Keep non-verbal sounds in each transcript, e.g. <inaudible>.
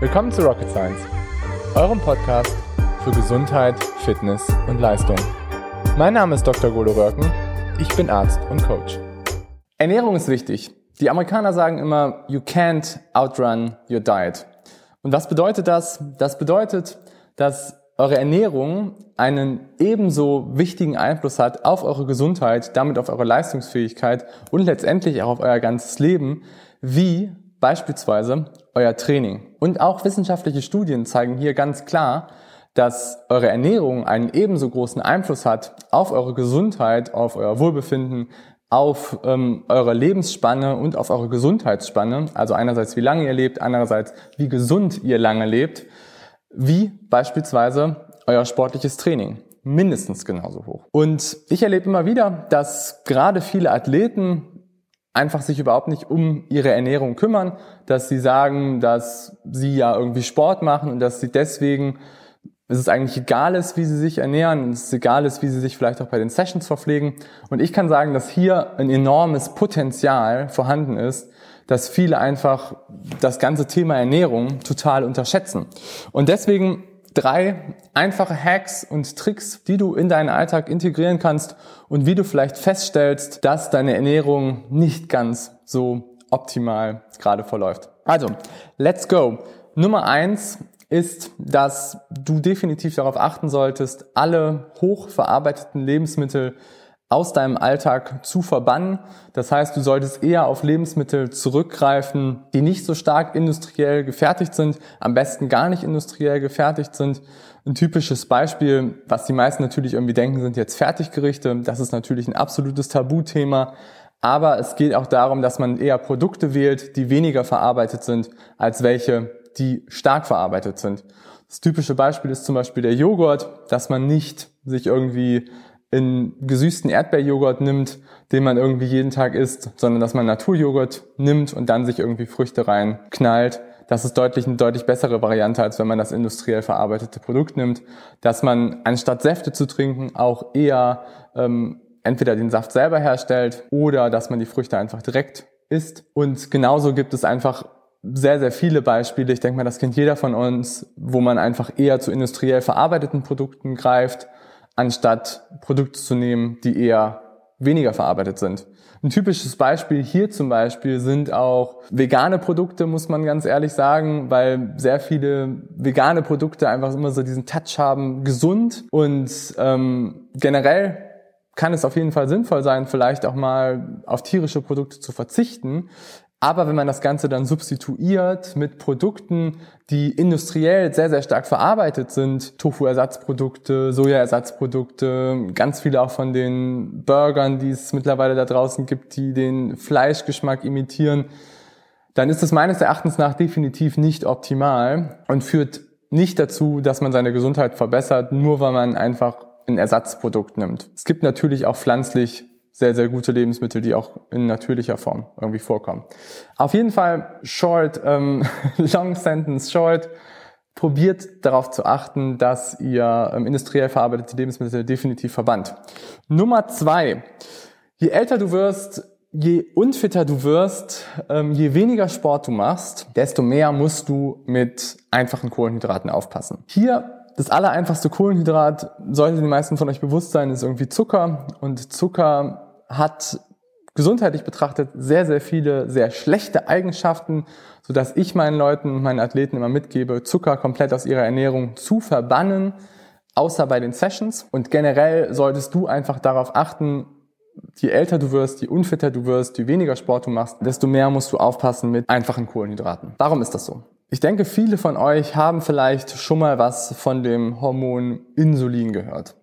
Willkommen zu Rocket Science, eurem Podcast für Gesundheit, Fitness und Leistung. Mein Name ist Dr. Golo Röhrken, ich bin Arzt und Coach. Ernährung ist wichtig. Die Amerikaner sagen immer, you can't outrun your diet. Und was bedeutet das? Das bedeutet, dass eure Ernährung einen ebenso wichtigen Einfluss hat auf eure Gesundheit, damit auf eure Leistungsfähigkeit und letztendlich auch auf euer ganzes Leben, wie beispielsweise euer Training. Und auch wissenschaftliche Studien zeigen hier ganz klar, dass eure Ernährung einen ebenso großen Einfluss hat auf eure Gesundheit, auf euer Wohlbefinden, auf ähm, eure Lebensspanne und auf eure Gesundheitsspanne. Also einerseits, wie lange ihr lebt, andererseits, wie gesund ihr lange lebt, wie beispielsweise euer sportliches Training. Mindestens genauso hoch. Und ich erlebe immer wieder, dass gerade viele Athleten einfach sich überhaupt nicht um ihre Ernährung kümmern, dass sie sagen, dass sie ja irgendwie Sport machen und dass sie deswegen es ist eigentlich egal ist, wie sie sich ernähren, es ist egal ist, wie sie sich vielleicht auch bei den Sessions verpflegen. Und ich kann sagen, dass hier ein enormes Potenzial vorhanden ist, dass viele einfach das ganze Thema Ernährung total unterschätzen. Und deswegen drei einfache Hacks und Tricks, die du in deinen Alltag integrieren kannst und wie du vielleicht feststellst, dass deine Ernährung nicht ganz so optimal gerade verläuft. Also, let's go. Nummer eins ist, dass du definitiv darauf achten solltest, alle hochverarbeiteten Lebensmittel aus deinem Alltag zu verbannen. Das heißt, du solltest eher auf Lebensmittel zurückgreifen, die nicht so stark industriell gefertigt sind, am besten gar nicht industriell gefertigt sind. Ein typisches Beispiel, was die meisten natürlich irgendwie denken, sind jetzt Fertiggerichte. Das ist natürlich ein absolutes Tabuthema. Aber es geht auch darum, dass man eher Produkte wählt, die weniger verarbeitet sind, als welche, die stark verarbeitet sind. Das typische Beispiel ist zum Beispiel der Joghurt, dass man nicht sich irgendwie in gesüßten Erdbeerjoghurt nimmt, den man irgendwie jeden Tag isst, sondern dass man Naturjoghurt nimmt und dann sich irgendwie Früchte rein knallt. Das ist deutlich eine deutlich bessere Variante, als wenn man das industriell verarbeitete Produkt nimmt. Dass man anstatt Säfte zu trinken auch eher ähm, entweder den Saft selber herstellt oder dass man die Früchte einfach direkt isst. Und genauso gibt es einfach sehr, sehr viele Beispiele. Ich denke mal, das kennt jeder von uns, wo man einfach eher zu industriell verarbeiteten Produkten greift anstatt Produkte zu nehmen, die eher weniger verarbeitet sind. Ein typisches Beispiel hier zum Beispiel sind auch vegane Produkte, muss man ganz ehrlich sagen, weil sehr viele vegane Produkte einfach immer so diesen Touch haben, gesund und ähm, generell kann es auf jeden Fall sinnvoll sein, vielleicht auch mal auf tierische Produkte zu verzichten. Aber wenn man das Ganze dann substituiert mit Produkten, die industriell sehr, sehr stark verarbeitet sind, Tofu-Ersatzprodukte, Soja-Ersatzprodukte, ganz viele auch von den Burgern, die es mittlerweile da draußen gibt, die den Fleischgeschmack imitieren, dann ist das meines Erachtens nach definitiv nicht optimal und führt nicht dazu, dass man seine Gesundheit verbessert, nur weil man einfach ein Ersatzprodukt nimmt. Es gibt natürlich auch pflanzlich sehr, sehr gute Lebensmittel, die auch in natürlicher Form irgendwie vorkommen. Auf jeden Fall short, ähm, <laughs> long sentence short, probiert darauf zu achten, dass ihr ähm, industriell verarbeitete Lebensmittel definitiv verbannt. Nummer zwei. Je älter du wirst, je unfitter du wirst, ähm, je weniger Sport du machst, desto mehr musst du mit einfachen Kohlenhydraten aufpassen. Hier das allereinfachste Kohlenhydrat, sollte den meisten von euch bewusst sein, ist irgendwie Zucker. Und Zucker hat gesundheitlich betrachtet sehr, sehr viele sehr schlechte Eigenschaften, so dass ich meinen Leuten, meinen Athleten immer mitgebe, Zucker komplett aus ihrer Ernährung zu verbannen, außer bei den Sessions. Und generell solltest du einfach darauf achten, je älter du wirst, je unfitter du wirst, je weniger Sport du machst, desto mehr musst du aufpassen mit einfachen Kohlenhydraten. Warum ist das so? Ich denke, viele von euch haben vielleicht schon mal was von dem Hormon Insulin gehört.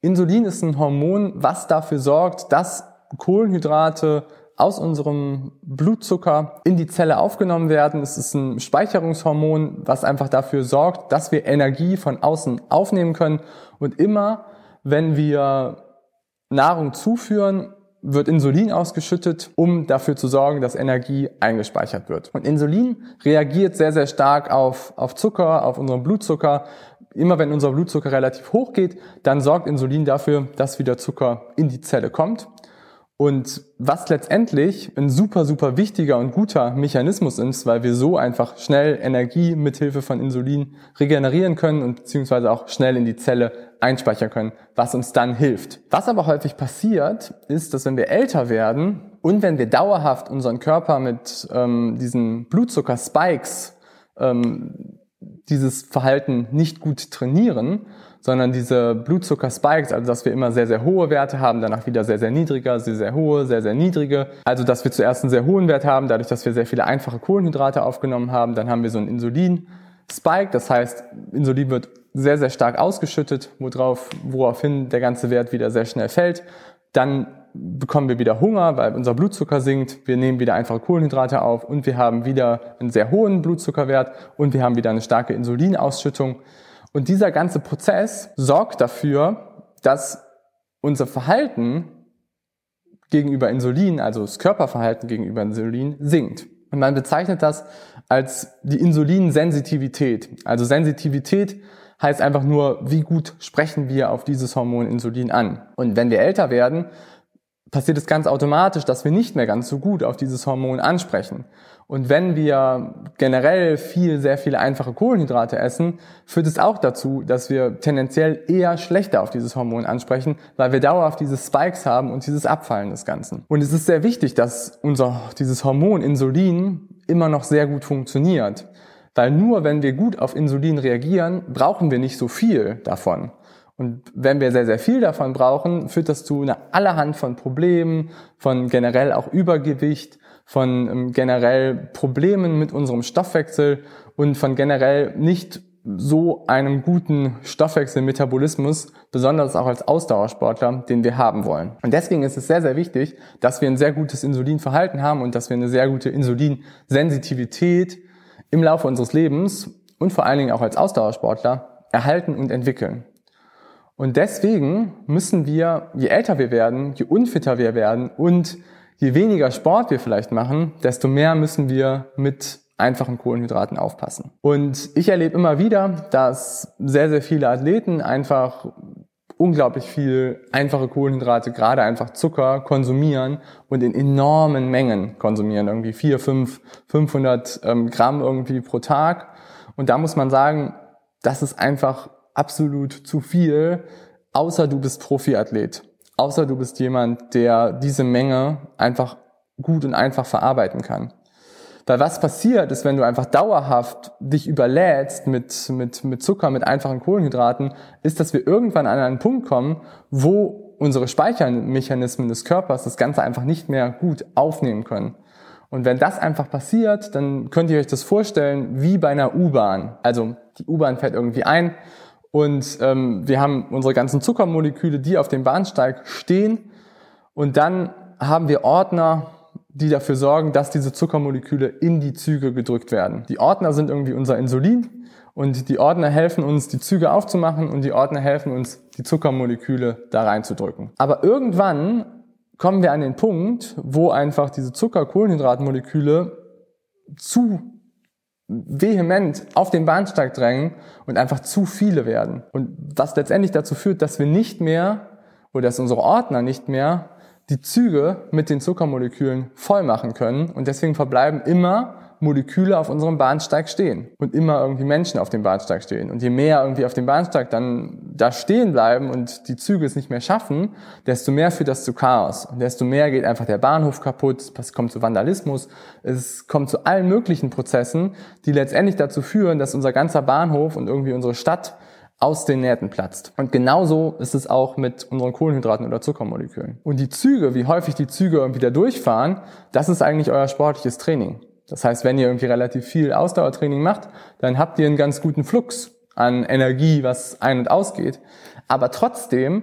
Insulin ist ein Hormon, was dafür sorgt, dass Kohlenhydrate aus unserem Blutzucker in die Zelle aufgenommen werden. Es ist ein Speicherungshormon, was einfach dafür sorgt, dass wir Energie von außen aufnehmen können. Und immer, wenn wir Nahrung zuführen, wird Insulin ausgeschüttet, um dafür zu sorgen, dass Energie eingespeichert wird. Und Insulin reagiert sehr, sehr stark auf, auf Zucker, auf unseren Blutzucker Immer wenn unser Blutzucker relativ hoch geht, dann sorgt Insulin dafür, dass wieder Zucker in die Zelle kommt. Und was letztendlich ein super, super wichtiger und guter Mechanismus ist, weil wir so einfach schnell Energie mithilfe von Insulin regenerieren können und beziehungsweise auch schnell in die Zelle einspeichern können, was uns dann hilft. Was aber häufig passiert, ist, dass wenn wir älter werden und wenn wir dauerhaft unseren Körper mit ähm, diesen Blutzucker-Spikes ähm, dieses Verhalten nicht gut trainieren, sondern diese Blutzucker-Spikes, also dass wir immer sehr, sehr hohe Werte haben, danach wieder sehr, sehr niedriger, sehr, sehr hohe, sehr, sehr niedrige. Also dass wir zuerst einen sehr hohen Wert haben, dadurch, dass wir sehr viele einfache Kohlenhydrate aufgenommen haben. Dann haben wir so einen Insulin-Spike, das heißt, Insulin wird sehr, sehr stark ausgeschüttet, worauf, woraufhin der ganze Wert wieder sehr schnell fällt. Dann bekommen wir wieder Hunger, weil unser Blutzucker sinkt. Wir nehmen wieder einfache Kohlenhydrate auf und wir haben wieder einen sehr hohen Blutzuckerwert und wir haben wieder eine starke Insulinausschüttung. Und dieser ganze Prozess sorgt dafür, dass unser Verhalten gegenüber Insulin, also das Körperverhalten gegenüber Insulin, sinkt. Und man bezeichnet das als die Insulinsensitivität. Also Sensitivität heißt einfach nur, wie gut sprechen wir auf dieses Hormon Insulin an. Und wenn wir älter werden, passiert es ganz automatisch, dass wir nicht mehr ganz so gut auf dieses Hormon ansprechen. Und wenn wir generell viel, sehr viele einfache Kohlenhydrate essen, führt es auch dazu, dass wir tendenziell eher schlechter auf dieses Hormon ansprechen, weil wir dauerhaft diese Spikes haben und dieses Abfallen des Ganzen. Und es ist sehr wichtig, dass unser, dieses Hormon Insulin immer noch sehr gut funktioniert. Weil nur wenn wir gut auf Insulin reagieren, brauchen wir nicht so viel davon. Und wenn wir sehr, sehr viel davon brauchen, führt das zu einer allerhand von Problemen, von generell auch Übergewicht, von ähm, generell Problemen mit unserem Stoffwechsel und von generell nicht so einem guten Stoffwechselmetabolismus, besonders auch als Ausdauersportler, den wir haben wollen. Und deswegen ist es sehr, sehr wichtig, dass wir ein sehr gutes Insulinverhalten haben und dass wir eine sehr gute Insulinsensitivität im Laufe unseres Lebens und vor allen Dingen auch als Ausdauersportler erhalten und entwickeln. Und deswegen müssen wir, je älter wir werden, je unfitter wir werden und je weniger Sport wir vielleicht machen, desto mehr müssen wir mit einfachen Kohlenhydraten aufpassen. Und ich erlebe immer wieder, dass sehr, sehr viele Athleten einfach unglaublich viel einfache Kohlenhydrate, gerade einfach Zucker konsumieren und in enormen Mengen konsumieren, irgendwie 4, 5, 500 ähm, Gramm irgendwie pro Tag. Und da muss man sagen, das ist einfach absolut zu viel, außer du bist Profiathlet. Außer du bist jemand, der diese Menge einfach gut und einfach verarbeiten kann. Weil was passiert ist, wenn du einfach dauerhaft dich überlädst mit, mit, mit Zucker, mit einfachen Kohlenhydraten, ist, dass wir irgendwann an einen Punkt kommen, wo unsere Speichermechanismen des Körpers das Ganze einfach nicht mehr gut aufnehmen können. Und wenn das einfach passiert, dann könnt ihr euch das vorstellen wie bei einer U-Bahn. Also die U-Bahn fährt irgendwie ein und ähm, wir haben unsere ganzen Zuckermoleküle, die auf dem Bahnsteig stehen. Und dann haben wir Ordner, die dafür sorgen, dass diese Zuckermoleküle in die Züge gedrückt werden. Die Ordner sind irgendwie unser Insulin und die Ordner helfen uns, die Züge aufzumachen und die Ordner helfen uns, die Zuckermoleküle da reinzudrücken. Aber irgendwann kommen wir an den Punkt, wo einfach diese Zucker-Kohlenhydratmoleküle zu vehement auf den Bahnsteig drängen und einfach zu viele werden. Und was letztendlich dazu führt, dass wir nicht mehr oder dass unsere Ordner nicht mehr die Züge mit den Zuckermolekülen voll machen können und deswegen verbleiben immer Moleküle auf unserem Bahnsteig stehen und immer irgendwie Menschen auf dem Bahnsteig stehen. Und je mehr irgendwie auf dem Bahnsteig dann da stehen bleiben und die Züge es nicht mehr schaffen, desto mehr führt das zu Chaos. Und desto mehr geht einfach der Bahnhof kaputt, es kommt zu Vandalismus, es kommt zu allen möglichen Prozessen, die letztendlich dazu führen, dass unser ganzer Bahnhof und irgendwie unsere Stadt aus den Nähten platzt. Und genauso ist es auch mit unseren Kohlenhydraten oder Zuckermolekülen. Und die Züge, wie häufig die Züge irgendwie da durchfahren, das ist eigentlich euer sportliches Training. Das heißt, wenn ihr irgendwie relativ viel Ausdauertraining macht, dann habt ihr einen ganz guten Flux an Energie, was ein- und ausgeht. Aber trotzdem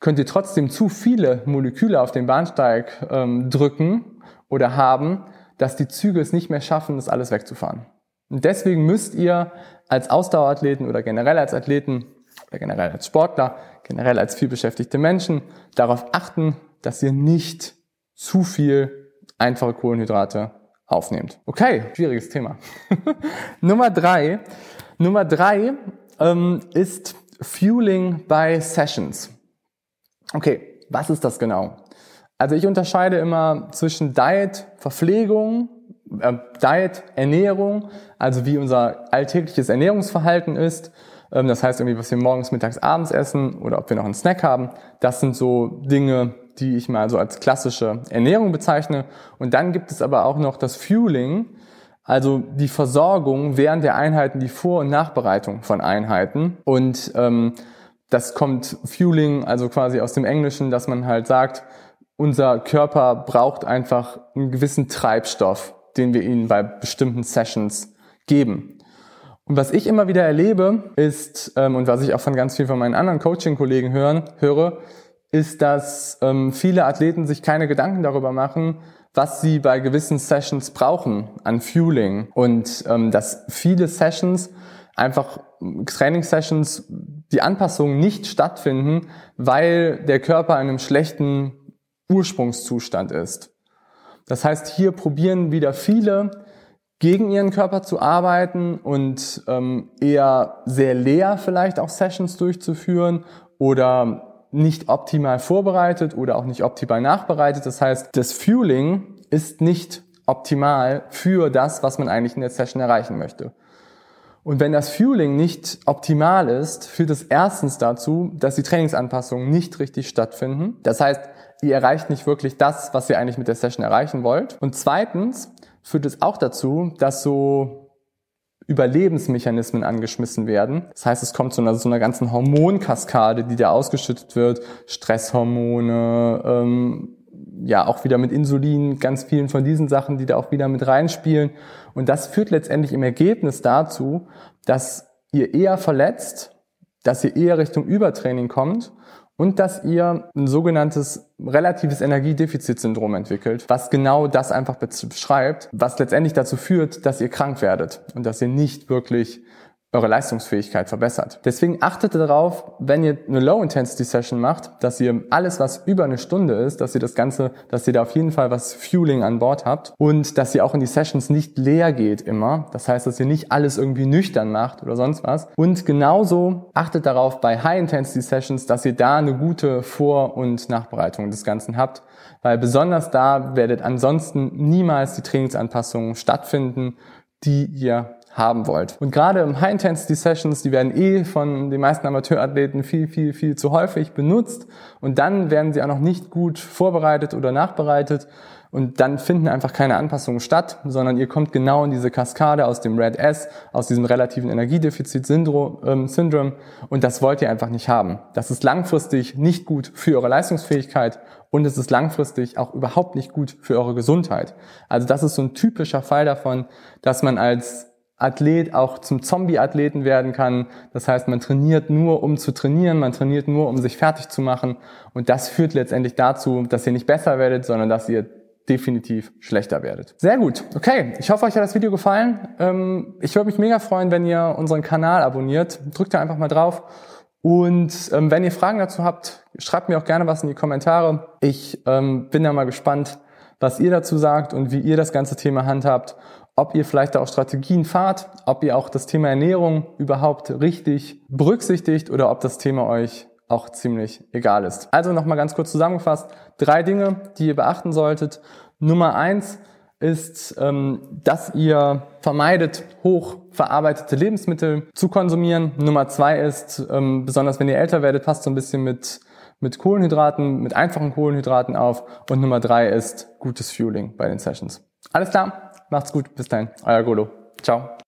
könnt ihr trotzdem zu viele Moleküle auf den Bahnsteig ähm, drücken oder haben, dass die Züge es nicht mehr schaffen, das alles wegzufahren. Und deswegen müsst ihr als Ausdauerathleten oder generell als Athleten oder generell als Sportler, generell als vielbeschäftigte Menschen darauf achten, dass ihr nicht zu viel einfache Kohlenhydrate aufnehmt. Okay, schwieriges Thema. <laughs> Nummer drei. Nummer drei ähm, ist Fueling by Sessions. Okay, was ist das genau? Also ich unterscheide immer zwischen Diet, Verpflegung, äh, Diet, Ernährung, also wie unser alltägliches Ernährungsverhalten ist. Ähm, das heißt irgendwie, was wir morgens, mittags, abends essen oder ob wir noch einen Snack haben. Das sind so Dinge, die ich mal so als klassische Ernährung bezeichne. Und dann gibt es aber auch noch das Fueling, also die Versorgung während der Einheiten, die Vor- und Nachbereitung von Einheiten. Und ähm, das kommt Fueling, also quasi aus dem Englischen, dass man halt sagt, unser Körper braucht einfach einen gewissen Treibstoff, den wir ihnen bei bestimmten Sessions geben. Und was ich immer wieder erlebe, ist, ähm, und was ich auch von ganz vielen von meinen anderen Coaching-Kollegen hören, höre, ist, dass ähm, viele Athleten sich keine Gedanken darüber machen, was sie bei gewissen Sessions brauchen an Fueling und ähm, dass viele Sessions einfach Trainingssessions die Anpassungen nicht stattfinden, weil der Körper in einem schlechten Ursprungszustand ist. Das heißt, hier probieren wieder viele gegen ihren Körper zu arbeiten und ähm, eher sehr leer vielleicht auch Sessions durchzuführen oder nicht optimal vorbereitet oder auch nicht optimal nachbereitet. Das heißt, das Fueling ist nicht optimal für das, was man eigentlich in der Session erreichen möchte. Und wenn das Fueling nicht optimal ist, führt es erstens dazu, dass die Trainingsanpassungen nicht richtig stattfinden. Das heißt, ihr erreicht nicht wirklich das, was ihr eigentlich mit der Session erreichen wollt. Und zweitens führt es auch dazu, dass so Überlebensmechanismen angeschmissen werden. Das heißt, es kommt zu einer, so einer ganzen Hormonkaskade, die da ausgeschüttet wird. Stresshormone, ähm, ja auch wieder mit Insulin, ganz vielen von diesen Sachen, die da auch wieder mit reinspielen. Und das führt letztendlich im Ergebnis dazu, dass ihr eher verletzt, dass ihr eher Richtung Übertraining kommt und dass ihr ein sogenanntes relatives Energiedefizitsyndrom entwickelt, was genau das einfach beschreibt, was letztendlich dazu führt, dass ihr krank werdet und dass ihr nicht wirklich eure Leistungsfähigkeit verbessert. Deswegen achtet darauf, wenn ihr eine Low-Intensity-Session macht, dass ihr alles, was über eine Stunde ist, dass ihr das Ganze, dass ihr da auf jeden Fall was Fueling an Bord habt und dass ihr auch in die Sessions nicht leer geht immer. Das heißt, dass ihr nicht alles irgendwie nüchtern macht oder sonst was. Und genauso achtet darauf bei High-Intensity-Sessions, dass ihr da eine gute Vor- und Nachbereitung des Ganzen habt, weil besonders da werdet ansonsten niemals die Trainingsanpassungen stattfinden, die ihr haben wollt. Und gerade im High-Intensity-Sessions, die werden eh von den meisten Amateurathleten viel, viel, viel zu häufig benutzt und dann werden sie auch noch nicht gut vorbereitet oder nachbereitet und dann finden einfach keine Anpassungen statt, sondern ihr kommt genau in diese Kaskade aus dem Red S, aus diesem relativen Energiedefizit-Syndrom ähm, und das wollt ihr einfach nicht haben. Das ist langfristig nicht gut für eure Leistungsfähigkeit und es ist langfristig auch überhaupt nicht gut für eure Gesundheit. Also das ist so ein typischer Fall davon, dass man als Athlet auch zum Zombie-Athleten werden kann. Das heißt, man trainiert nur, um zu trainieren, man trainiert nur, um sich fertig zu machen. Und das führt letztendlich dazu, dass ihr nicht besser werdet, sondern dass ihr definitiv schlechter werdet. Sehr gut. Okay, ich hoffe, euch hat das Video gefallen. Ähm, ich würde mich mega freuen, wenn ihr unseren Kanal abonniert. Drückt da einfach mal drauf. Und ähm, wenn ihr Fragen dazu habt, schreibt mir auch gerne was in die Kommentare. Ich ähm, bin da mal gespannt, was ihr dazu sagt und wie ihr das ganze Thema handhabt ob ihr vielleicht auch Strategien fahrt, ob ihr auch das Thema Ernährung überhaupt richtig berücksichtigt oder ob das Thema euch auch ziemlich egal ist. Also nochmal ganz kurz zusammengefasst, drei Dinge, die ihr beachten solltet. Nummer eins ist, ähm, dass ihr vermeidet, hoch verarbeitete Lebensmittel zu konsumieren. Nummer zwei ist, ähm, besonders wenn ihr älter werdet, passt so ein bisschen mit mit Kohlenhydraten, mit einfachen Kohlenhydraten auf. Und Nummer drei ist gutes Fueling bei den Sessions. Alles klar? Macht's gut. Bis dahin. Euer Golo. Ciao.